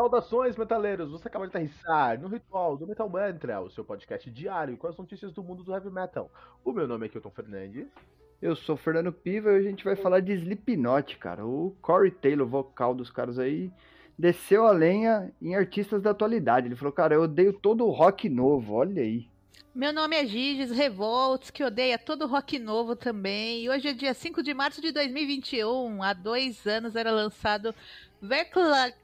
Saudações, metaleiros! Você acaba de aterrissar no Ritual do Metal Mantra, o seu podcast diário com as notícias do mundo do heavy metal. O meu nome é Kilton Fernandes. Eu sou o Fernando Piva e hoje a gente vai falar de Slipknot, cara. O Corey Taylor, vocal dos caras aí, desceu a lenha em artistas da atualidade. Ele falou, cara, eu odeio todo o rock novo, olha aí. Meu nome é Giges Revolts, que odeia todo rock novo também. E hoje é dia 5 de março de 2021. Há dois anos era lançado Verklag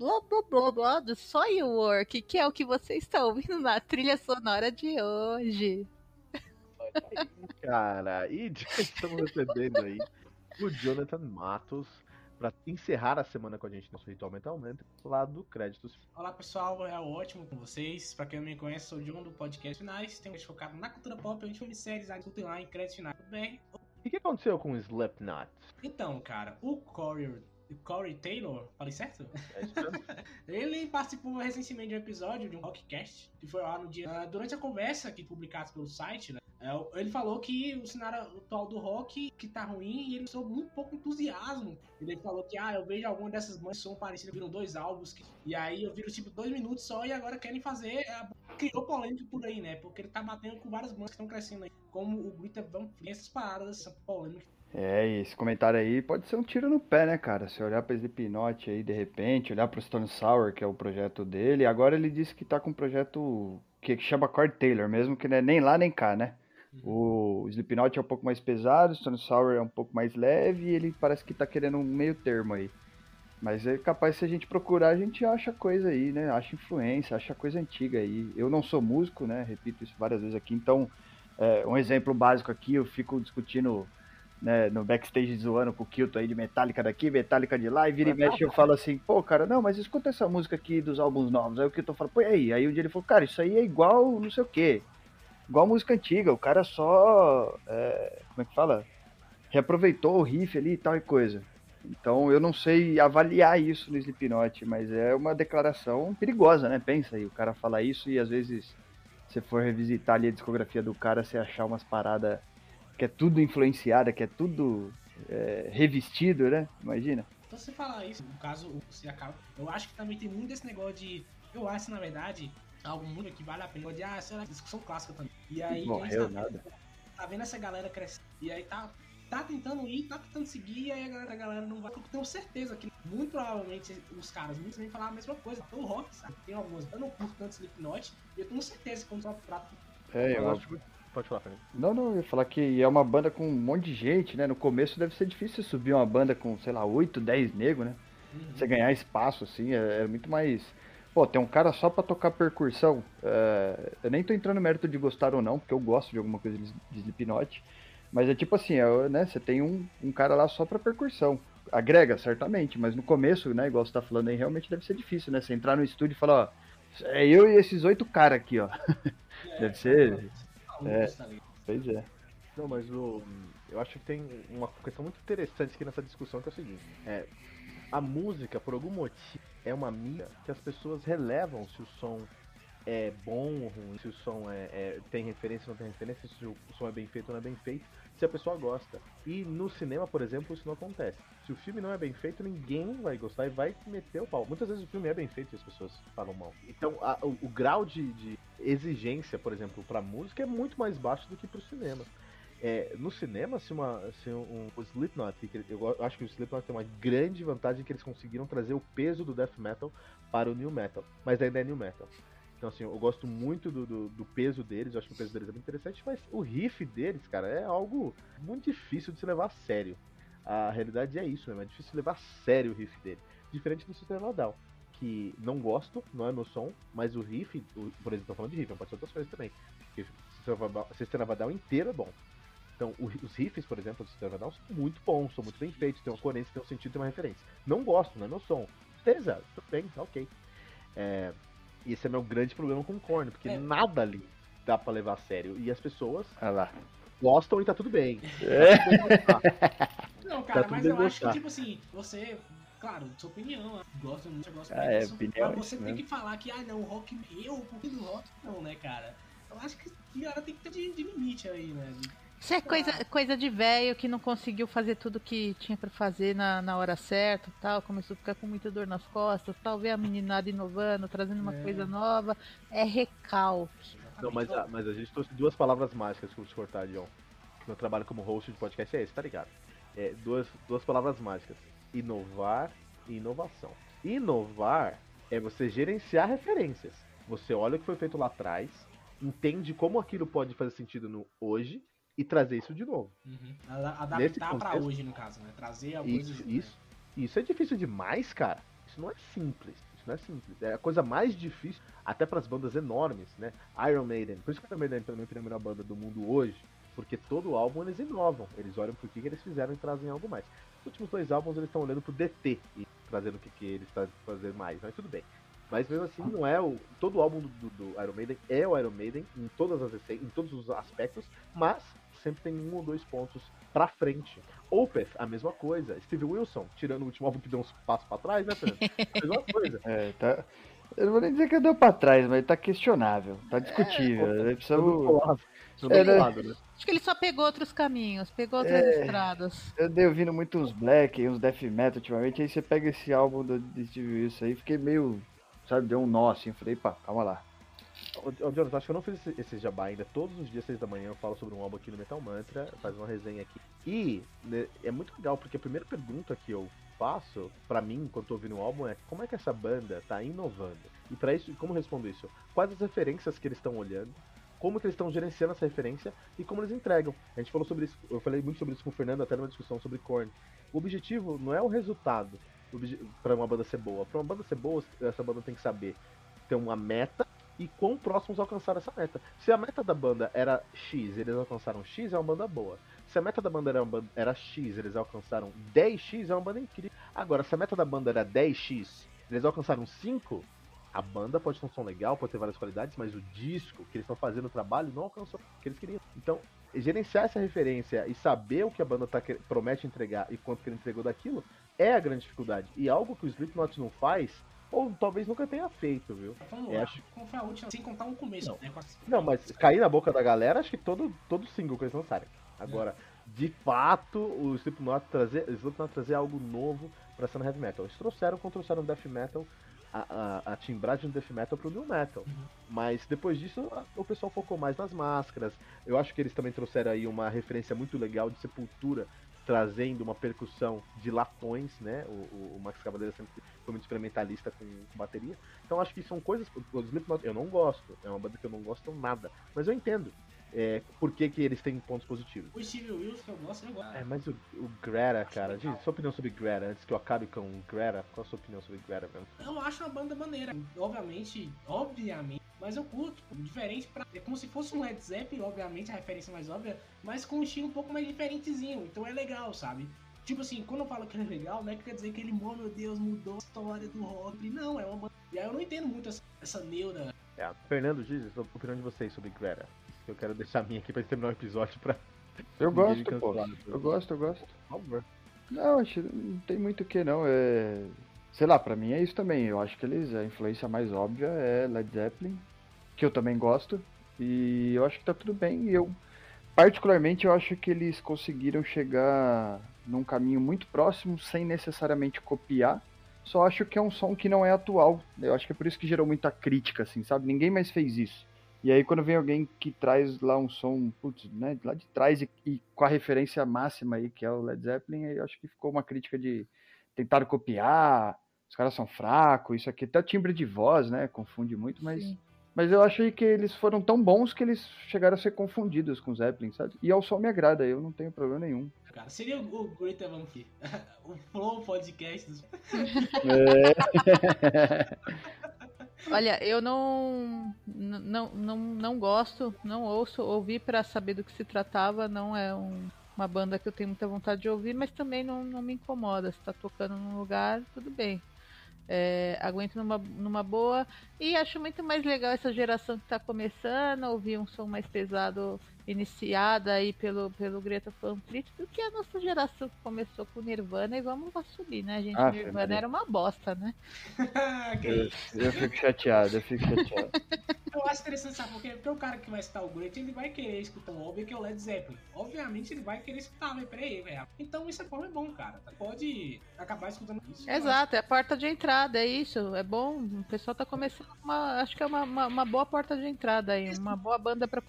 do Soilwork, que é o que você está ouvindo na trilha sonora de hoje. Cara, e estamos recebendo aí o Jonathan Matos para encerrar a semana com a gente no Ritual Mentalmente, lá do Créditos. Olá pessoal, é ótimo com vocês. Para quem não me conhece, sou o John do Podcast Finais. Tenho focado na cultura pop, onde filmes séries, escutem lá em Créditos Finais. Bem, E o que aconteceu com o Slipknot? então, cara, o Corey, Corey Taylor, falei certo? É? Ele participou recentemente de um episódio de um Rockcast, que foi lá no dia. ah, durante a conversa que publicados pelo site, né? É, Ele falou que o cenário atual do rock que tá ruim e ele mostrou muito pouco entusiasmo. Ele falou que, ah, eu vejo alguma dessas bandas que são parecidas, viram dois álbuns, que- e aí eu viro tipo dois minutos só e agora querem fazer. é, Criou polêmica por aí, né? Porque ele tá batendo com várias bandas que estão crescendo aí, como o Grita Van Fleet, essas paradas, essa polêmica. É, e esse comentário aí pode ser um tiro no pé, né, cara? Se olhar pra Slipknot aí de repente, olhar pro Stone Sour, que é o projeto dele, agora ele disse que tá com um projeto que chama Corey Taylor, mesmo que não é nem lá nem cá, né? O Slipknot é um pouco mais pesado, o Stone Sour é um pouco mais leve e ele parece que tá querendo um meio termo aí. Mas é capaz se a gente procurar, a gente acha coisa aí, né? Acha influência, acha coisa antiga aí. Eu não sou músico, né? Repito isso várias vezes aqui, então é, um exemplo básico aqui, eu fico discutindo né, no backstage zoando com o Kilton aí de Metallica daqui, Metallica de lá, e vira e mexe eu falo assim, pô, cara, não, mas escuta essa música aqui dos álbuns novos. Aí o Kilton fala, pô, e aí? Aí um dia ele falou, cara, isso aí é igual não sei o quê. Igual música antiga, o cara só. é, como é que fala? Reaproveitou o riff ali e tal e coisa. Então eu não sei avaliar isso no Slipknot, mas é uma declaração perigosa, né? Pensa aí, o cara fala isso e às vezes você for revisitar ali a discografia do cara, você achar umas paradas que é tudo influenciada, que é tudo é, revestido, né? Imagina. Então você falar isso, no caso, você acaba. Eu acho que também tem muito desse negócio de. Eu acho, na verdade, algo muito que vale a pena. De, ah, será que discussão clássica também. E aí, Morreu tá, nada. tá vendo essa galera crescer. E aí tá, tá tentando ir, tá tentando seguir, e aí a galera, a galera não vai. Eu tenho certeza que muito provavelmente os caras muitos vêm falar a mesma coisa. Pelo rock, sabe? Tem algumas. Eu não curto tanto Slipknot, e eu tenho certeza que quando só prato. É, Eu eu acho muito- Pode falar. Não, não, eu ia falar que é uma banda com um monte de gente, né? No começo deve ser difícil subir uma banda com, sei lá, 8, 10 negros, né? Você ganhar espaço, assim, é, é muito mais. Pô, tem um cara só pra tocar percussão. é, eu nem tô entrando no mérito de gostar ou não, porque eu gosto de alguma coisa de Slipknot. Mas é tipo assim, é, né? Você tem um, um cara lá só pra percussão. Agrega, certamente, mas no começo, né? Igual você tá falando aí, realmente deve ser difícil, né? Você entrar no estúdio e falar, ó, é eu e esses oito caras aqui, ó. Deve ser. É. Tá ligado? Pois é. Não, mas o, eu acho que tem uma questão muito interessante aqui nessa discussão que é o seguinte: é, a música, por algum motivo, é uma mídia que as pessoas relevam se o som é bom ou ruim, se o som é, é- tem referência ou não tem referência, se o som é bem feito ou não é bem feito, se a pessoa gosta. E no cinema, por exemplo, isso não acontece. Se o filme não é bem feito, ninguém vai gostar e vai meter o pau. Muitas vezes o filme é bem feito e as pessoas falam mal. Então, a- o, o grau de, de exigência, por exemplo, pra música é muito mais baixo do que pro cinema. É, no cinema, se, uma, se um, o Slipknot, eu acho que o Slipknot tem uma grande vantagem que eles conseguiram trazer o peso do death metal para o new metal, mas ainda é new metal. Então, assim, eu gosto muito do, do, do peso deles, eu acho que o peso deles é muito interessante, mas o riff deles, cara, é algo muito difícil de se levar a sério. A realidade é isso mesmo, é difícil levar a sério o riff dele. Diferente do System Down, que não gosto, não é meu som, mas o riff, o- por exemplo, tô falando de riff, pode ser outras coisas também. Porque System Down inteiro é bom. Então, os riffs, por exemplo, do System Down são muito bons, são muito bem feitos, tem uma coerência, tem um sentido, tem uma referência. Não gosto, não é meu som. Beleza, tudo bem, tá ok. É, e esse é meu grande problema com o Korn, porque É. nada ali dá pra levar a sério. E as pessoas lá. gostam e tá tudo bem. Não, cara, tudo mas bem eu acho que, tipo assim, você. Claro, sua opinião, gosta muito, gosta Ah, muito é, disso, opinião, Mas você isso tem mesmo. que falar que, ah, não, o rock. Eu, pouquinho do rock, não, né, cara? Eu acho que a galera tem que ter de, de limite aí, né? Isso é coisa, coisa de velho que não conseguiu fazer tudo que tinha pra fazer na, na hora certa tal. Começou a ficar com muita dor nas costas, tal. Ver a meninada inovando, trazendo uma É. coisa nova. É recalque. Não, mas, a, mas a gente trouxe duas palavras mágicas que eu vou te cortar, John. Meu trabalho como host de podcast é esse, tá ligado? É, duas, duas palavras mágicas: inovar e inovação. Inovar é você gerenciar referências. Você olha o que foi feito lá atrás, entende como aquilo pode fazer sentido no hoje e trazer isso de novo. Uhum. Adaptar pra contexto- hoje, no caso, né? Trazer algumas Isso, isso, isso é difícil demais, cara. Isso não é simples. Isso não é simples. É a coisa mais difícil, até para as bandas enormes, né? Iron Maiden. Por isso que Iron Maiden é a primeira banda do mundo hoje. Porque todo álbum eles inovam. Eles olham pro que, que eles fizeram e trazem algo mais. Os últimos dois álbuns eles estão olhando pro DT e trazendo o que, que eles trazem fazer mais. Mas tudo bem. Mas mesmo assim, não é o. Todo álbum do, do- Iron Maiden é o Iron Maiden em todas as em todos os aspectos, mas sempre tem um ou dois pontos pra frente. Opeth, a mesma coisa. Steve Wilson, tirando o último álbum que deu uns passos pra trás, né, Fernando? A mesma coisa. É, tá. Eu não vou nem dizer que deu pra trás, mas tá questionável, tá discutível. É, Tudo precisamos- colado. Tudo É, né? né? Acho que ele só pegou outros caminhos, pegou outras É. estradas. Eu dei ouvindo muito uns black, uns death metal ultimamente, aí você pega esse álbum do do Steve Wilson aí, fiquei meio, sabe, deu um nó assim, falei, pá, calma lá. Ô, Jonathan, acho que eu não fiz esse, esse jabá ainda. Todos os dias, seis da manhã, eu falo sobre um álbum aqui no Metal Mantra, faz uma resenha aqui. E né, é muito legal, porque a primeira pergunta que eu faço, pra mim, quando tô ouvindo um álbum, é como é que essa banda tá inovando? E pra isso, como eu respondo isso? Quais as referências que eles estão olhando? Como que eles estão gerenciando essa referência e como eles entregam. A gente falou sobre isso, eu falei muito sobre isso com o Fernando até numa discussão sobre Korn. O objetivo não é o resultado para uma banda ser boa. Pra uma banda ser boa, essa banda tem que saber ter uma meta e quão próximos alcançaram essa meta. Se a meta da banda era X, eles alcançaram X, é uma banda boa. Se a meta da banda era, banda- era X, eles alcançaram 10X, é uma banda incrível. Agora, se a meta da banda era 10X, eles alcançaram 5, a banda pode ter um som legal, pode ter várias qualidades, mas o disco que eles estão fazendo o trabalho não alcançou o que eles queriam. Então, gerenciar essa referência e saber o que a banda tá, promete entregar e quanto que ele entregou daquilo é a grande dificuldade. E algo que o Slipknot não faz, ou talvez nunca tenha feito, viu? Vamos É, lá. acho- Qual foi a última? Sem contar um começo, Não. né? Não, mas cair na boca da galera, acho que todo, todo single que eles lançarem. Agora, de fato, o Slipknot trazer, o Slipknot trazer algo novo pra cena heavy metal. Eles trouxeram, quando trouxeram o death metal, a, a, a timbragem do death metal pro new metal. Uhum. Mas depois disso, o pessoal focou mais nas máscaras. Eu acho que eles também trouxeram aí uma referência muito legal de Sepultura, trazendo uma percussão de latões, né? O, o, Max Cavaleira sempre foi muito experimentalista com, com bateria. Então acho que são coisas. O Slipknot eu não gosto, é uma banda que eu não gosto nada. Mas eu entendo é, por que, que eles têm pontos positivos. O Steve Wilson, que eu gosto, eu gosto. É, mas o, o Greta, cara, gente, sua opinião sobre Greta, antes que eu acabe com o Greta, qual a sua opinião sobre Greta, velho? Eu acho uma banda maneira. Obviamente, obviamente, mas eu curto. Diferente pra. É como se fosse um Led Zeppelin, obviamente, a referência mais óbvia, mas com um estilo um pouco mais diferentezinho. Então é legal, sabe? Tipo assim, quando eu falo que ele é legal, não é que quer dizer que ele, oh meu Deus, mudou a história do rock. Não, é uma banda. E aí eu não entendo muito essa, essa neura. É, Fernando Giz, a opinião de vocês sobre Greta. Eu quero deixar a minha aqui pra terminar o episódio pra. Eu gosto, pô, eu gosto, eu gosto. Por favor. Não, acho não tem muito o que não, é... Sei lá, pra mim é isso também, eu acho que eles, a influência mais óbvia é Led Zeppelin, que eu também gosto, e eu acho que tá tudo bem, e eu, particularmente, eu acho que eles conseguiram chegar num caminho muito próximo, sem necessariamente copiar, só acho que é um som que não é atual, eu acho que é por isso que gerou muita crítica, assim, sabe? Ninguém mais fez isso. E aí quando vem alguém que traz lá um som, putz, né, lá de trás e, e com a referência máxima aí, que é o Led Zeppelin, aí eu acho que ficou uma crítica de tentar copiar, os caras são fracos, isso aqui, até timbre de voz, né, confunde muito, mas, Sim. Mas eu achei que eles foram tão bons que eles chegaram a ser confundidos com o Zeppelin, sabe? E ao som me agrada, eu não tenho problema nenhum. Cara, seria o, Great Vampire. o Flow Podcast dos. Olha, eu não, não, não, não gosto, não ouço, ouvi pra saber do que se tratava, não é um- uma banda que eu tenho muita vontade de ouvir, mas também não, não me incomoda. Se tá tocando num lugar, tudo bem. É, aguento numa, numa boa. E acho muito mais legal essa geração que tá começando, ouvir um som mais pesado iniciada aí pelo, pelo Greta Van Fleet do que a nossa geração que começou com Nirvana e vamos lá subir, né, gente? Ah, Nirvana Maria. É, era uma bosta, né? Eu, eu fico chateado, eu fico chateado. Eu acho interessante, sabe? Porque, porque o cara que vai escutar o Great, ele vai querer escutar o óbvio que é o Led Zeppelin. Obviamente ele vai querer escutar, mas peraí, velho. Então isso é bom, é bom, cara. Pode acabar escutando isso. Exato, é a porta de entrada, é isso. É bom. O pessoal tá começando uma. Acho que é uma, uma, uma boa porta de entrada aí. Uma boa banda pra,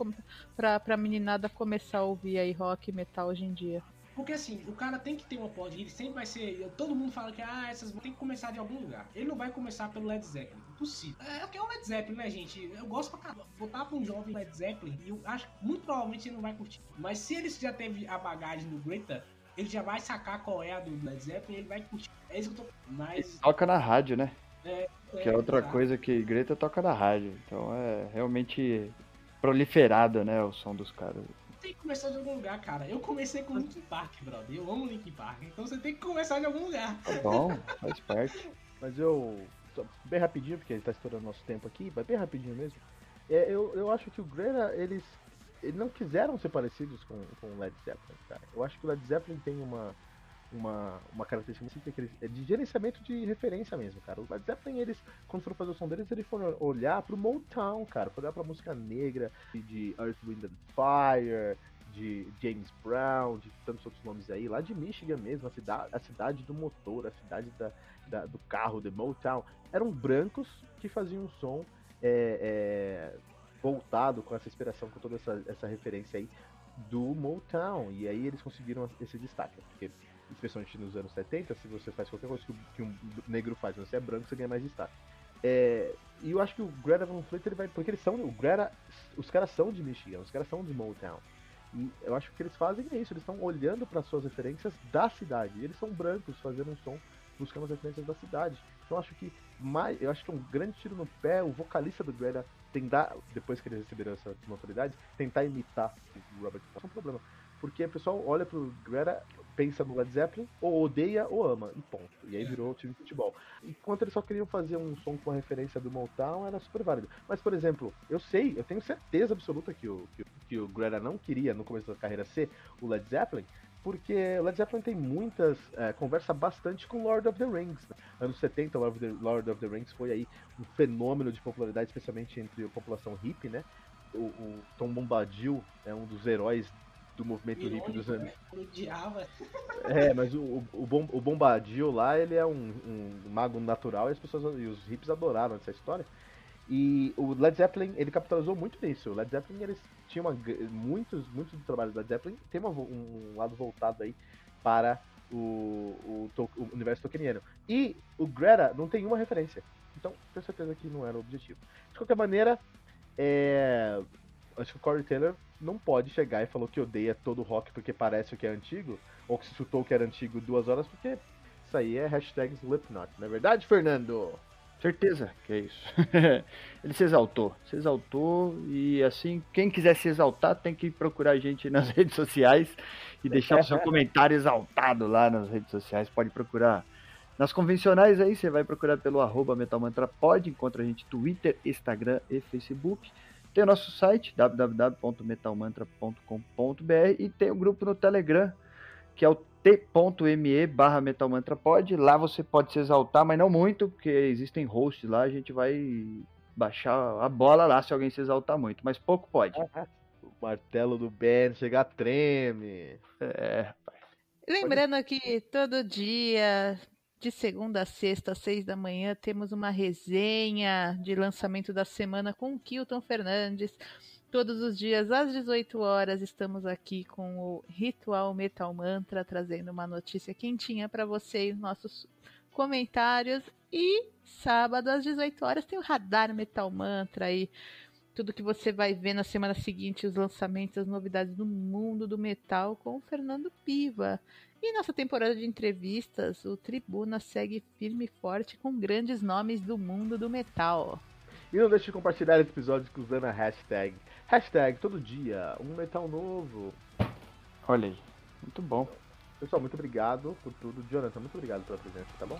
pra, pra meninada começar a ouvir aí rock e metal hoje em dia. Porque assim, o cara tem que ter uma porta, ele sempre vai ser. Todo mundo fala que ah, essas tem que começar de algum lugar. Ele não vai começar pelo Led Zeppelin. Impossível. É o que é o Led Zeppelin, né, gente? Eu gosto pra caramba. Botar pra um jovem Led Zeppelin, e eu acho que muito provavelmente ele não vai curtir. Mas se ele já teve a bagagem do Greta, ele já vai sacar qual é a do Led Zeppelin e ele vai curtir. É isso que eu tô. Mas. Toca na rádio, né? É, que é outra exato. coisa que Greta toca na rádio. Então é realmente proliferado, né, o som dos caras tem que começar de algum lugar, cara. Eu comecei com Linkin Park, brother. Eu amo Linkin Park. Então você tem que começar de algum lugar. Tá bom, faz parte. Mas eu. Bem rapidinho, porque ele tá estourando nosso tempo aqui, mas bem rapidinho mesmo. É, eu, eu acho que o Greta, eles, eles não quiseram ser parecidos com, com o Led Zeppelin, cara. Eu acho que o Led Zeppelin tem uma, uma, uma característica que eles, é de gerenciamento de referência mesmo, cara. O Led Zeppelin, eles, quando foram fazer o som deles, eles foram olhar pro Motown, cara, foram olhar pra música negra, de Earth, Wind and Fire, de James Brown, de tantos outros nomes aí, lá de Michigan mesmo, a cidade, a cidade do motor, a cidade da, da do carro, de Motown, eram brancos que faziam um som é, é, voltado com essa inspiração, com toda essa, essa referência aí do Motown, e aí eles conseguiram esse destaque, porque especialmente nos anos 70, se você faz qualquer coisa que um negro faz, você é branco, você ganha mais destaque. É, e eu acho que o Greta Van Fleet ele vai. Porque eles são. O Greta, os caras são de Michigan, os caras são de Motown. E eu acho que eles fazem é isso, eles estão olhando para suas referências da cidade. E eles são brancos fazendo um som buscando as referências da cidade. Então eu acho que mais, eu acho que é um grande tiro no pé o vocalista do Greta tentar, depois que eles receberam essa notoriedade, tentar imitar o Robert Plant. É um problema. Porque o pessoal olha pro Greta, pensa no Led Zeppelin, ou odeia ou ama, e ponto. E aí virou time de futebol. Enquanto eles só queriam fazer um som com referência do Motown, era super válido. Mas, por exemplo, eu sei, eu tenho certeza absoluta que o, que, que o Greta não queria, no começo da carreira, ser o Led Zeppelin, porque o Led Zeppelin tem muitas. É, conversa bastante com Lord of the Rings. Né? Anos 70, Lord of, the, Lord of the Rings foi aí um fenômeno de popularidade, especialmente entre a população hippie, né? O, o Tom Bombadil é um dos heróis do movimento Irônico, hippie dos anos. Né? É, mas o, o, bom, o Bombadil lá, ele é um, um, mago natural e as pessoas e os hippies adoraram essa história. E o Led Zeppelin, ele capitalizou muito nisso. O Led Zeppelin, eles tinham uma, muitos, muitos do trabalho do Led Zeppelin tem uma, um lado voltado aí para o, o, o, universo tolkieniano. E o Greta não tem uma referência. Então, tenho certeza que não era o objetivo. De qualquer maneira, é, acho que o Corey Taylor não pode chegar e falou que odeia todo o rock porque parece o que é antigo, ou que se chutou que era antigo duas horas, porque isso aí é hashtag Slipknot, não é verdade, Fernando? Certeza que é isso. Ele se exaltou, se exaltou e assim, quem quiser se exaltar tem que procurar a gente nas redes sociais e deixar o seu comentário exaltado lá nas redes sociais. Pode procurar nas convencionais aí, você vai procurar pelo arroba metalmantrapod, encontra a gente Twitter, Instagram e Facebook. Tem o nosso site, www.metalmantra.com.br e tem o grupo no Telegram, que é o t.me barra metalmantrapod. Lá você pode se exaltar, mas não muito, porque existem hosts lá, a gente vai baixar a bola lá se alguém se exaltar muito, mas pouco pode. o martelo do Ben chegar treme. É, rapaz. Lembrando que todo dia de segunda a sexta, às seis da manhã, temos uma resenha de lançamento da semana com o Kilton Fernandes. Todos os dias, às 18 horas, estamos aqui com o Ritual Metal Mantra, trazendo uma notícia quentinha para você os nossos comentários. E sábado, às 18 horas, tem o Radar Metal Mantra aí. Tudo que você vai ver na semana seguinte, os lançamentos, as novidades do mundo do metal com o Fernando Piva. E nossa temporada de entrevistas, o Tribuna segue firme e forte com grandes nomes do mundo do metal. E não deixe de compartilhar esse episódio usando a hashtag. Hashtag todo dia, um metal novo. Olha aí, muito bom. Pessoal, muito obrigado por tudo. Jonathan, muito obrigado pela presença, tá bom?